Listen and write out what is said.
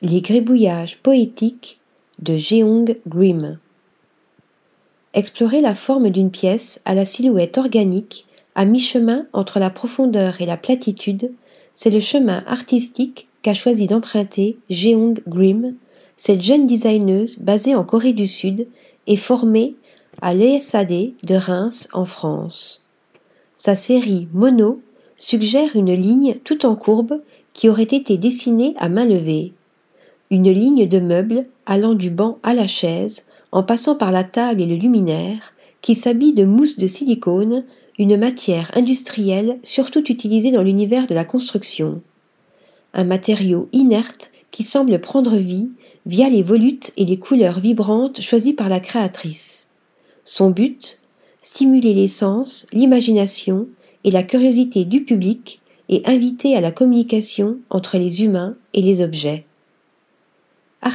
Les gribouillages poétiques de Jeong Grim. Explorer la forme d'une pièce à la silhouette organique, à mi-chemin entre la profondeur et la platitude, c'est le chemin artistique qu'a choisi d'emprunter Jeong Grim, cette jeune designeuse basée en Corée du Sud et formée à l'ESAD de Reims en France. Sa série Mono suggère une ligne tout en courbe qui aurait été dessinée à main levée une ligne de meubles allant du banc à la chaise, en passant par la table et le luminaire, qui s'habille de mousse de silicone, une matière industrielle surtout utilisée dans l'univers de la construction. Un matériau inerte qui semble prendre vie via les volutes et les couleurs vibrantes choisies par la créatrice. Son but Stimuler les sens, l'imagination et la curiosité du public et inviter à la communication entre les humains et les objets.